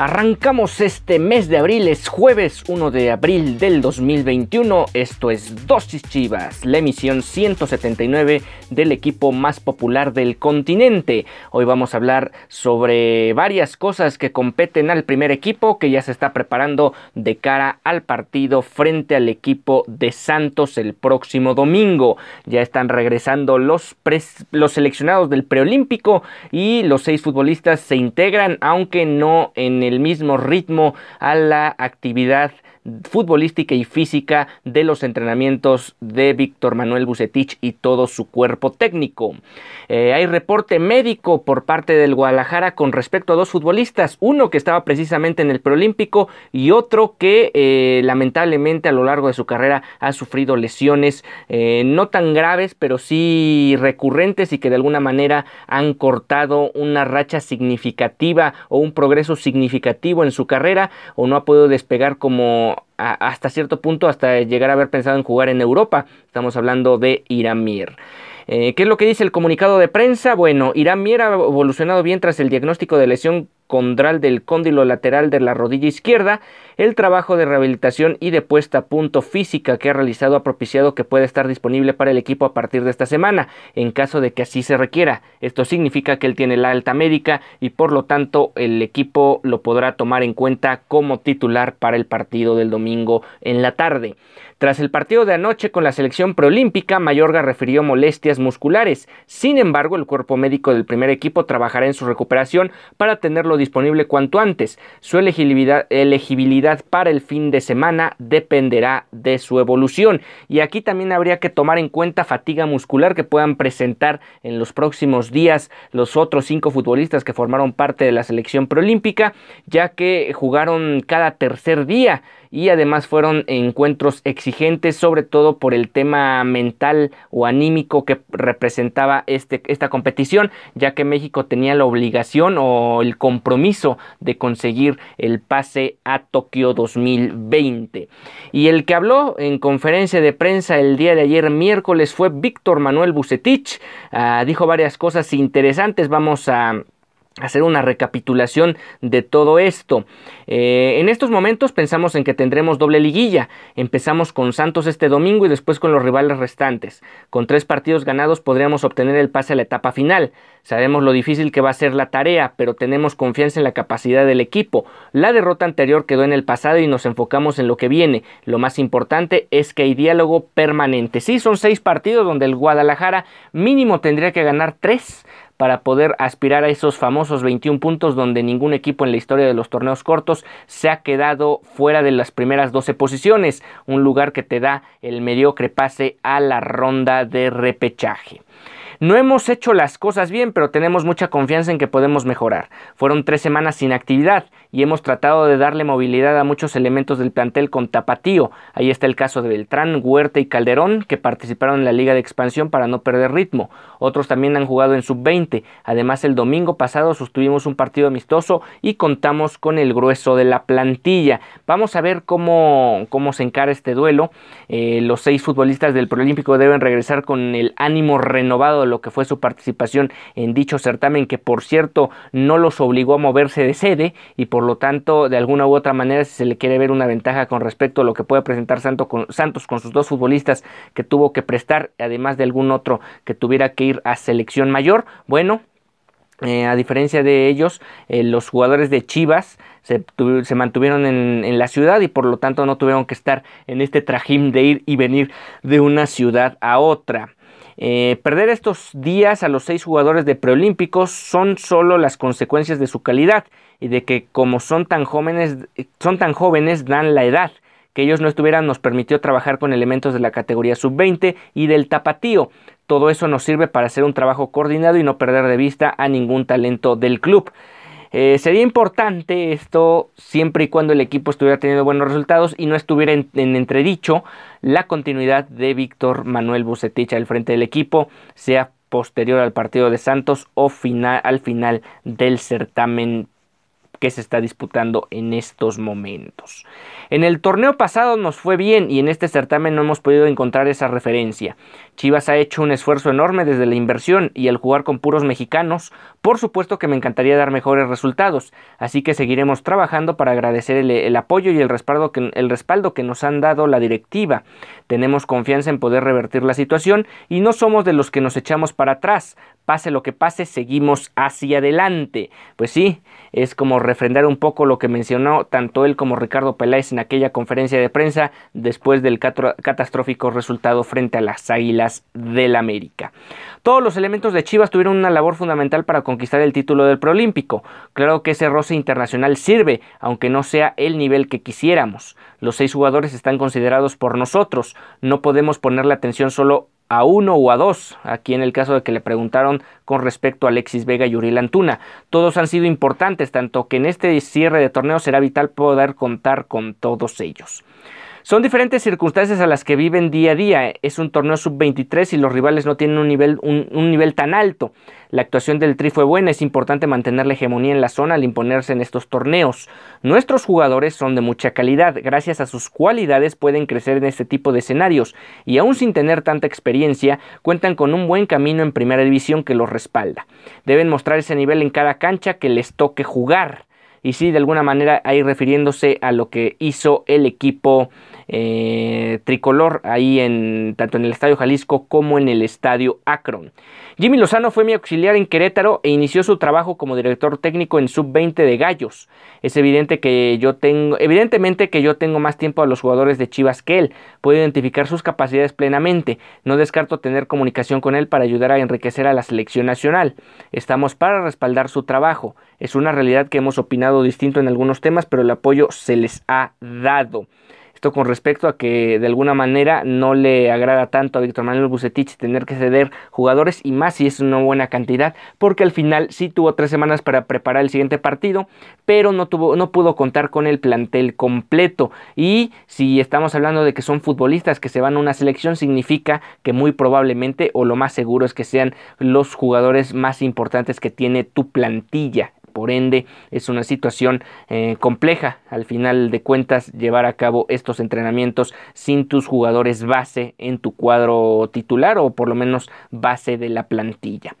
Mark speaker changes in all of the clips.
Speaker 1: Arrancamos este mes de abril, es jueves 1 de abril del 2021. Esto es Dosis Chivas, la emisión 179 del equipo más popular del continente. Hoy vamos a hablar sobre varias cosas que competen al primer equipo que ya se está preparando de cara al partido frente al equipo de Santos el próximo domingo. Ya están regresando los, los seleccionados del preolímpico y los seis futbolistas se integran, aunque no en el el mismo ritmo a la actividad futbolística y física de los entrenamientos de Víctor Manuel Bucetich y todo su cuerpo técnico. Eh, hay reporte médico por parte del Guadalajara con respecto a dos futbolistas, uno que estaba precisamente en el preolímpico y otro que eh, lamentablemente a lo largo de su carrera ha sufrido lesiones eh, no tan graves, pero sí recurrentes y que de alguna manera han cortado una racha significativa o un progreso significativo en su carrera o no ha podido despegar como hasta cierto punto, hasta llegar a haber pensado en jugar en Europa. Estamos hablando de Iramir. Eh, ¿Qué es lo que dice el comunicado de prensa? Bueno, Irán Mier ha evolucionado bien tras el diagnóstico de lesión condral del cóndilo lateral de la rodilla izquierda. El trabajo de rehabilitación y de puesta a punto física que ha realizado ha propiciado que pueda estar disponible para el equipo a partir de esta semana, en caso de que así se requiera. Esto significa que él tiene la alta médica y por lo tanto el equipo lo podrá tomar en cuenta como titular para el partido del domingo en la tarde. Tras el partido de anoche con la selección preolímpica, Mayorga refirió molestias musculares. Sin embargo, el cuerpo médico del primer equipo trabajará en su recuperación para tenerlo disponible cuanto antes. Su elegibilidad, elegibilidad para el fin de semana dependerá de su evolución. Y aquí también habría que tomar en cuenta fatiga muscular que puedan presentar en los próximos días los otros cinco futbolistas que formaron parte de la selección preolímpica, ya que jugaron cada tercer día y además fueron encuentros exigentes, sobre todo por el tema mental o anímico que representaba este, esta competición, ya que México tenía la obligación o el compromiso de conseguir el pase a Tokio 2020. Y el que habló en conferencia de prensa el día de ayer miércoles fue Víctor Manuel Bucetich, ah, dijo varias cosas interesantes, vamos a hacer una recapitulación de todo esto. Eh, en estos momentos pensamos en que tendremos doble liguilla. Empezamos con Santos este domingo y después con los rivales restantes. Con tres partidos ganados podríamos obtener el pase a la etapa final. Sabemos lo difícil que va a ser la tarea, pero tenemos confianza en la capacidad del equipo. La derrota anterior quedó en el pasado y nos enfocamos en lo que viene. Lo más importante es que hay diálogo permanente. Sí, son seis partidos donde el Guadalajara mínimo tendría que ganar tres para poder aspirar a esos famosos 21 puntos donde ningún equipo en la historia de los torneos cortos se ha quedado fuera de las primeras 12 posiciones, un lugar que te da el mediocre pase a la ronda de repechaje. No hemos hecho las cosas bien, pero tenemos mucha confianza en que podemos mejorar. Fueron tres semanas sin actividad y hemos tratado de darle movilidad a muchos elementos del plantel con tapatío. Ahí está el caso de Beltrán, Huerta y Calderón, que participaron en la Liga de Expansión para no perder ritmo. Otros también han jugado en sub-20. Además, el domingo pasado sostuvimos un partido amistoso y contamos con el grueso de la plantilla. Vamos a ver cómo, cómo se encara este duelo. Eh, los seis futbolistas del Proolímpico deben regresar con el ánimo renovado lo que fue su participación en dicho certamen, que por cierto no los obligó a moverse de sede y por lo tanto de alguna u otra manera si se le quiere ver una ventaja con respecto a lo que puede presentar Santos con sus dos futbolistas que tuvo que prestar, además de algún otro que tuviera que ir a selección mayor, bueno, Eh, a diferencia de ellos, eh, los jugadores de Chivas se, mantuvieron en, la ciudad y por lo tanto no tuvieron que estar en este trajín de ir y venir de una ciudad a otra. Eh, perder estos días a los seis jugadores de preolímpicos son solo las consecuencias de su calidad y de que como son tan jóvenes, son tan jóvenes dan la edad. Que ellos no estuvieran nos permitió trabajar con elementos de la categoría sub-20 y del tapatío. Todo eso nos sirve para hacer un trabajo coordinado y no perder de vista a ningún talento del club. Eh, sería importante esto siempre y cuando el equipo estuviera teniendo buenos resultados y no estuviera en, entredicho la continuidad de Víctor Manuel Bucetich al frente del equipo, sea posterior al partido de Santos o al final del certamen que se está disputando en estos momentos. En el torneo pasado nos fue bien y en este certamen no hemos podido encontrar esa referencia. Chivas ha hecho un esfuerzo enorme desde la inversión y al jugar con puros mexicanos, por supuesto que me encantaría dar mejores resultados, así que seguiremos trabajando para agradecer el, apoyo y el respaldo, que, el respaldo que nos han dado la directiva. Tenemos confianza en poder revertir la situación y no somos de los que nos echamos para atrás. Pase lo que pase, seguimos hacia adelante. Pues sí, es como refrendar un poco lo que mencionó tanto él como Ricardo Peláez en aquella conferencia de prensa después del catastrófico resultado frente a las Águilas del América. Todos los elementos de Chivas tuvieron una labor fundamental para conquistar el título del Proolímpico. Claro que ese roce internacional sirve, aunque no sea el nivel que quisiéramos. Los seis jugadores están considerados por nosotros. No podemos ponerle atención solo a uno o a dos, aquí en el caso de que le preguntaron con respecto a Alexis Vega y Uriel Antuna. Todos han sido importantes, tanto que en este cierre de torneo será vital poder contar con todos ellos. Son diferentes circunstancias a las que viven día a día. Es un torneo sub-23 y los rivales no tienen un nivel, un, nivel tan alto. La actuación del Tri fue buena, es importante mantener la hegemonía en la zona al imponerse en estos torneos. Nuestros jugadores son de mucha calidad, gracias a sus cualidades pueden crecer en este tipo de escenarios y aún sin tener tanta experiencia, cuentan con un buen camino en primera división que los respalda. Deben mostrar ese nivel en cada cancha que les toque jugar. Y sí, de alguna manera ahí refiriéndose a lo que hizo el equipo eh, tricolor ahí en tanto en el Estadio Jalisco como en el Estadio Akron. Jimmy Lozano fue mi auxiliar en Querétaro e inició su trabajo como director técnico en sub-20 de Gallos. Es evidente que yo tengo, evidentemente que yo tengo más tiempo a los jugadores de Chivas que él. Puedo identificar sus capacidades plenamente. No descarto tener comunicación con él para ayudar a enriquecer a la selección nacional. Estamos para respaldar su trabajo. Es una realidad que hemos opinado distinto en algunos temas, pero el apoyo se les ha dado. Esto con respecto a que de alguna manera no le agrada tanto a Víctor Manuel Bucetich tener que ceder jugadores y más si es una buena cantidad, porque al final sí tuvo tres semanas para preparar el siguiente partido, pero no, tuvo, no pudo contar con el plantel completo. Y si estamos hablando de que son futbolistas que se van a una selección, significa que muy probablemente o lo más seguro es que sean los jugadores más importantes que tiene tu plantilla. Por ende, es una situación eh, compleja al final de cuentas llevar a cabo estos entrenamientos sin tus jugadores base en tu cuadro titular o por lo menos base de la plantilla.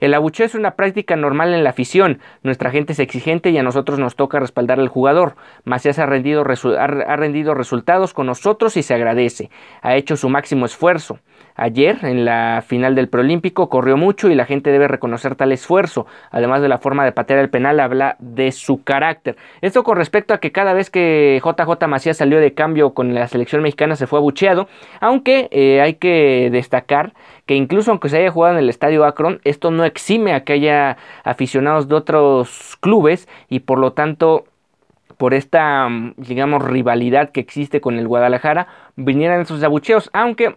Speaker 1: El abucheo es una práctica normal en la afición. Nuestra gente es exigente y a nosotros nos toca respaldar al jugador. Macías ha rendido, ha rendido resultados con nosotros y se agradece. Ha hecho su máximo esfuerzo. Ayer, en la final del Proolímpico, corrió mucho y la gente debe reconocer tal esfuerzo. Además de la forma de patear el penal, habla de su carácter. Esto con respecto a que cada vez que JJ Macías salió de cambio con la selección mexicana se fue abucheado, aunque eh, hay que destacar que incluso aunque se haya jugado en el estadio Akron, esto no exime a que haya aficionados de otros clubes y por lo tanto por esta, digamos, rivalidad que existe con el Guadalajara, vinieran esos abucheos, aunque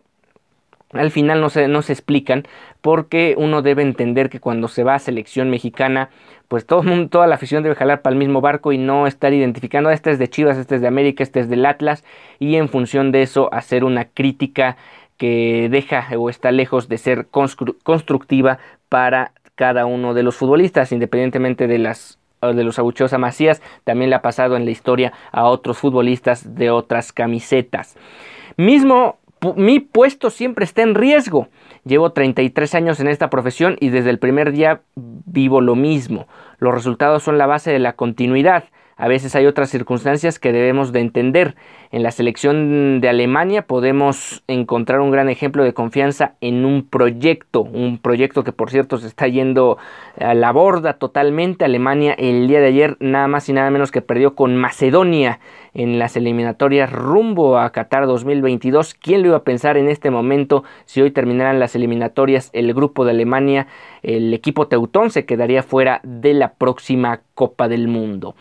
Speaker 1: al final no se, no se explican porque uno debe entender que cuando se va a selección mexicana pues todo toda la afición debe jalar para el mismo barco y no estar identificando este es de Chivas, este es de América, este es del Atlas y en función de eso hacer una crítica que deja o está lejos de ser constructiva para cada uno de los futbolistas independientemente de las de los abucheos a Macías, también le ha pasado en la historia a otros futbolistas de otras camisetas. Mismo mi puesto siempre está en riesgo. Llevo 33 años en esta profesión y desde el primer día vivo lo mismo. Los resultados son la base de la continuidad. a veces hay otras circunstancias que debemos de entender. En la selección de Alemania podemos encontrar un gran ejemplo de confianza en un proyecto, un proyecto que por cierto se está yendo a la borda totalmente. Alemania el día de ayer nada más y nada menos que perdió con Macedonia en las eliminatorias rumbo a Qatar 2022. ¿Quién lo iba a pensar en este momento si hoy terminaran las eliminatorias el grupo de Alemania, el equipo teutón se quedaría fuera de la próxima Copa del Mundo?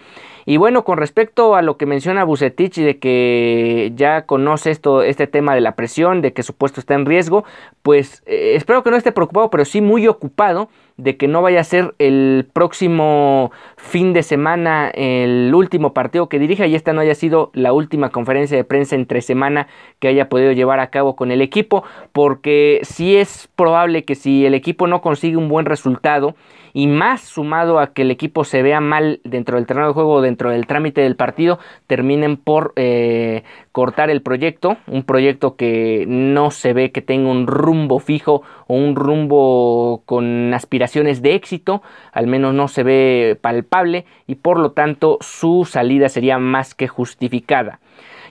Speaker 1: Y bueno, con respecto a lo que menciona Bucetich de que ya conoce esto, este tema de la presión, de que su puesto está en riesgo, pues eh, espero que no esté preocupado, pero sí muy ocupado de que no vaya a ser el próximo fin de semana el último partido que dirija y esta no haya sido la última conferencia de prensa entre semana que haya podido llevar a cabo con el equipo, porque sí es probable que si el equipo no consigue un buen resultado, y más sumado a que el equipo se vea mal dentro del terreno de juego, dentro del trámite del partido, terminen por eh, cortar el proyecto, un proyecto que no se ve que tenga un rumbo fijo o un rumbo con aspiraciones de éxito, al menos no se ve palpable y por lo tanto su salida sería más que justificada.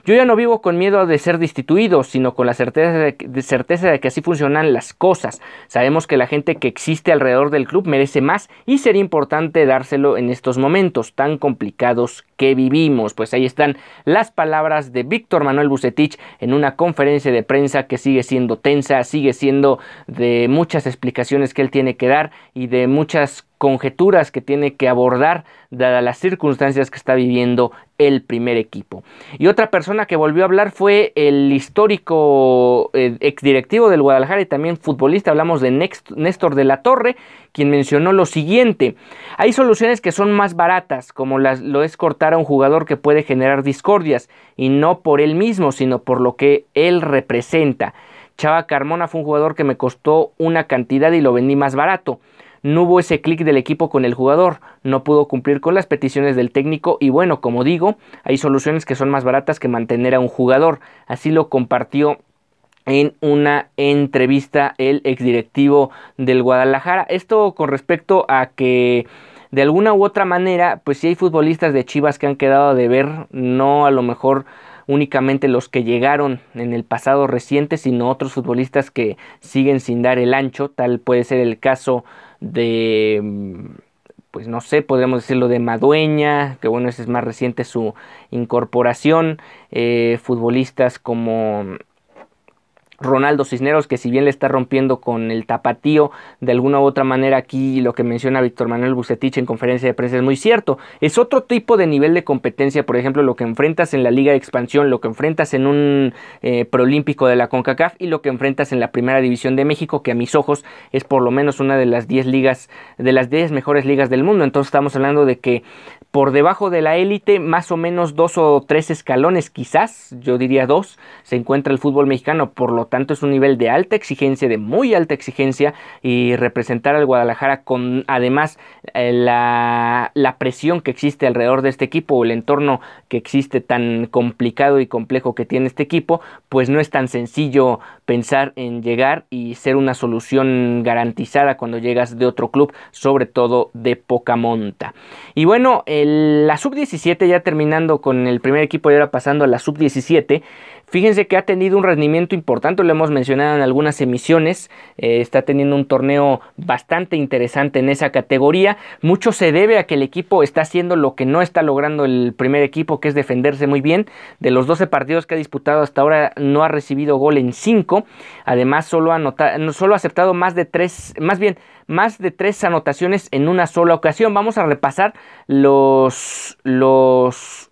Speaker 1: Yo ya no vivo con miedo de ser destituido, sino con la certeza de, certeza de que así funcionan las cosas. Sabemos que la gente que existe alrededor del club merece más y sería importante dárselo en estos momentos tan complicados que vivimos. Pues ahí están las palabras de Víctor Manuel Bucetich en una conferencia de prensa que sigue siendo tensa, sigue siendo de muchas explicaciones que él tiene que dar y de muchas conjeturas que tiene que abordar dadas las circunstancias que está viviendo el primer equipo. Y otra persona que volvió a hablar fue el histórico eh, exdirectivo del Guadalajara y también futbolista, hablamos de Néstor de la Torre, quien mencionó lo siguiente, hay soluciones que son más baratas, como las, lo es cortar a un jugador que puede generar discordias, y no por él mismo, sino por lo que él representa. Chava Carmona fue un jugador que me costó una cantidad y lo vendí más barato no hubo ese clic del equipo con el jugador, no pudo cumplir con las peticiones del técnico y bueno, como digo, hay soluciones que son más baratas que mantener a un jugador. Así lo compartió en una entrevista el exdirectivo del Guadalajara. Esto con respecto a que de alguna u otra manera, pues si hay futbolistas de Chivas que han quedado de ver, no a lo mejor únicamente los que llegaron en el pasado reciente, sino otros futbolistas que siguen sin dar el ancho, tal puede ser el caso de, pues no sé, podríamos decirlo de Madueña, que bueno, ese es más reciente su incorporación, eh, futbolistas como Ronaldo Cisneros, que si bien le está rompiendo con el tapatío, de alguna u otra manera aquí lo que menciona Víctor Manuel Bucetich en conferencia de prensa es muy cierto. Es otro tipo de nivel de competencia, por ejemplo, lo que enfrentas en la Liga de Expansión, lo que enfrentas en un eh, Prolímpico de la CONCACAF y lo que enfrentas en la Primera División de México, que a mis ojos es por lo menos una de las 10 ligas, de las 10 mejores ligas del mundo. Entonces estamos hablando de que por debajo de la élite, más o menos dos o tres escalones, quizás, yo diría dos, se encuentra el fútbol mexicano. Por lo tanto, es un nivel de alta exigencia, de muy alta exigencia, y representar al Guadalajara con además eh, la, la, presión que existe alrededor de este equipo, o el entorno que existe tan complicado y complejo que tiene este equipo, pues no es tan sencillo pensar en llegar y ser una solución garantizada cuando llegas de otro club, sobre todo de poca monta. Y bueno, la sub-17 ya terminando con el primer equipo y ahora pasando a la sub-17, Fíjense que ha tenido un rendimiento importante, lo hemos mencionado en algunas emisiones, eh, está teniendo un torneo bastante interesante en esa categoría. Mucho se debe a que el equipo está haciendo lo que no está logrando el primer equipo, que es defenderse muy bien. De los 12 partidos que ha disputado hasta ahora no ha recibido gol en 5. Además, solo ha, solo aceptado más de 3, más bien más de tres anotaciones en una sola ocasión. Vamos a repasar los, los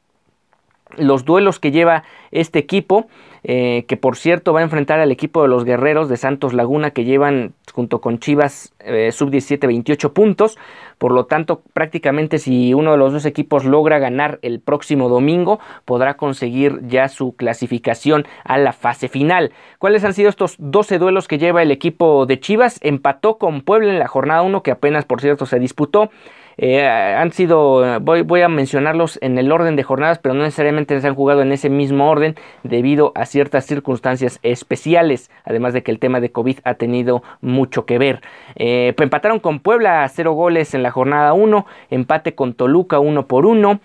Speaker 1: los duelos que lleva este equipo, eh, que por cierto va a enfrentar al equipo de los guerreros de Santos Laguna, que llevan junto con Chivas eh, sub-17 28 puntos. Por lo tanto, prácticamente si uno de los dos equipos logra ganar el próximo domingo, podrá conseguir ya su clasificación a la fase final. ¿Cuáles han sido estos 12 duelos que lleva el equipo de Chivas? Empató con Puebla en la jornada 1, que apenas por cierto se disputó. Eh, han sido, voy, voy, a mencionarlos en el orden de jornadas, pero no necesariamente se han jugado en ese mismo orden debido a ciertas circunstancias especiales, además de que el tema de COVID ha tenido mucho que ver. Eh, empataron con Puebla a cero goles en la jornada 1, empate con Toluca 1 por 1,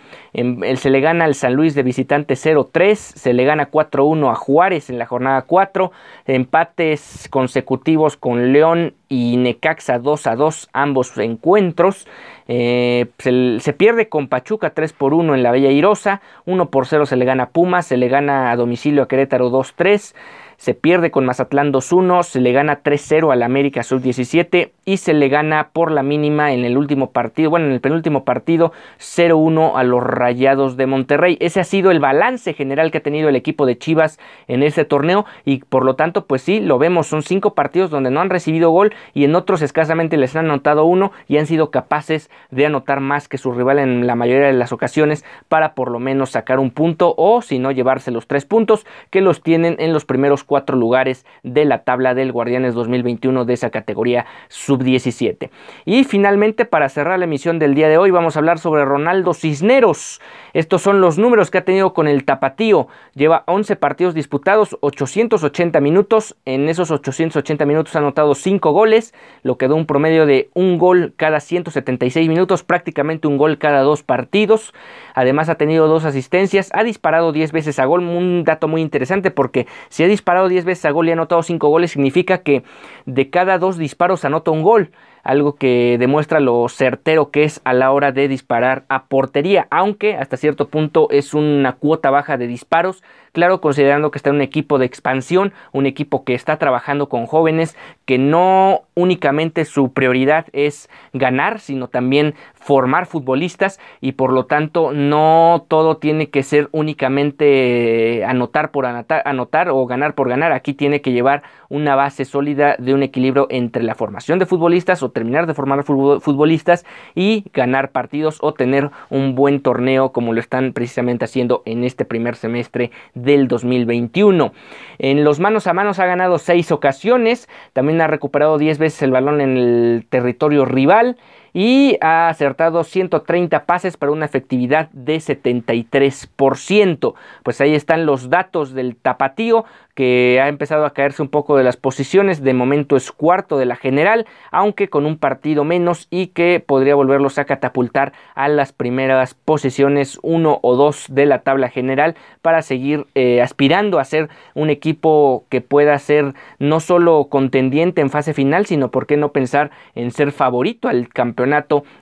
Speaker 1: se le gana al San Luis de visitante 0-3, se le gana 4-1 a Juárez en la jornada 4, empates consecutivos con León y Necaxa 2 a 2 ambos encuentros. Eh, se, pierde con Pachuca 3 por 1 en la Bella Irosa, 1 por 0 se le gana a Pumas, se le gana a domicilio a Querétaro 2-3 se pierde con Mazatlán 2-1, se le gana 3-0 al América Sub-17 y se le gana por la mínima en el último partido, bueno, en el penúltimo partido 0-1 a los Rayados de Monterrey. Ese ha sido el balance general que ha tenido el equipo de Chivas en este torneo y por lo tanto, pues sí, lo vemos, son cinco partidos donde no han recibido gol y en otros escasamente les han anotado uno y han sido capaces de anotar más que su rival en la mayoría de las ocasiones para por lo menos sacar un punto o si no llevarse los tres puntos que los tienen en los primeros cuatro lugares de la tabla del Guardianes 2021 de esa categoría sub-17. Y finalmente, para cerrar la emisión del día de hoy, vamos a hablar sobre Ronaldo Cisneros. Estos son los números que ha tenido con el Tapatío. Lleva 11 partidos disputados, 880 minutos. En esos 880 minutos ha anotado 5 goles, lo que da un promedio de un gol cada 176 minutos, prácticamente un gol cada dos partidos. Además ha tenido dos asistencias, ha disparado 10 veces a gol, un dato muy interesante porque si ha disparado 10 veces a gol y ha anotado 5 goles, significa que de cada dos disparos anota un gol algo que demuestra lo certero que es a la hora de disparar a portería, aunque hasta cierto punto es una cuota baja de disparos, claro, considerando que está en un equipo de expansión, un equipo que está trabajando con jóvenes, que no únicamente su prioridad es ganar, sino también formar futbolistas y por lo tanto no todo tiene que ser únicamente anotar por anotar, anotar o ganar por ganar, aquí tiene que llevar una base sólida de un equilibrio entre la formación de futbolistas o terminar de formar futbolistas y ganar partidos o tener un buen torneo como lo están precisamente haciendo en este primer semestre del 2021. En los manos a manos ha ganado seis ocasiones, también ha recuperado 10 veces el balón en el territorio rival y ha acertado 130 pases para una efectividad de 73%. Pues ahí están los datos del tapatío que ha empezado a caerse un poco de las posiciones, de momento es cuarto de la general, aunque con un partido menos y que podría volverlos a catapultar a las primeras posiciones 1 o 2 de la tabla general para seguir eh, aspirando a ser un equipo que pueda ser no solo contendiente en fase final, sino por qué no pensar en ser favorito al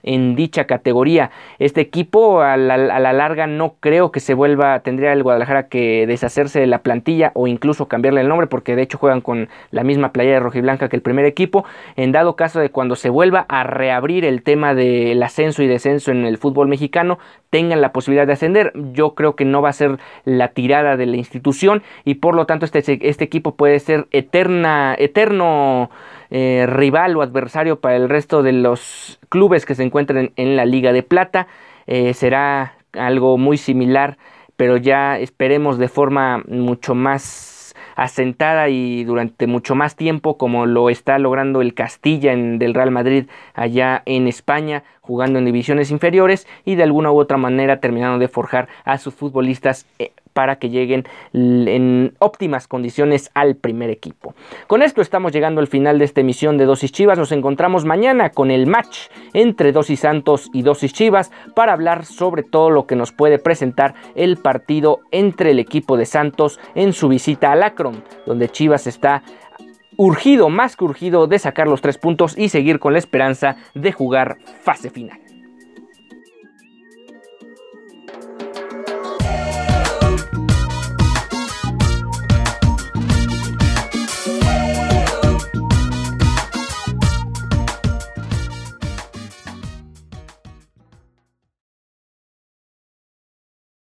Speaker 1: en dicha categoría. Este equipo a la, larga no creo que se vuelva, tendría el Guadalajara que deshacerse de la plantilla o incluso cambiarle el nombre porque de hecho juegan con la misma playera de rojiblanca que el primer equipo. En dado caso de cuando se vuelva a reabrir el tema del ascenso y descenso en el fútbol mexicano, tengan la posibilidad de ascender. Yo creo que no va a ser la tirada de la institución y por lo tanto este, este equipo puede ser eterna, eterno eh, rival o adversario para el resto de los clubes que se encuentren en la Liga de Plata. Eh, será algo muy similar, pero ya esperemos de forma mucho más asentada y durante mucho más tiempo como lo está logrando el Castilla en, del Real Madrid allá en España jugando en divisiones inferiores y de alguna u otra manera terminando de forjar a sus futbolistas eh, para que lleguen en óptimas condiciones al primer equipo. Con esto estamos llegando al final de esta emisión de Dosis Chivas. Nos encontramos mañana con el match entre Dosis Santos y Dosis Chivas para hablar sobre todo lo que nos puede presentar el partido entre el equipo de Santos en su visita al Akron, donde Chivas está urgido, más que urgido, de sacar los tres puntos y seguir con la esperanza de jugar fase final.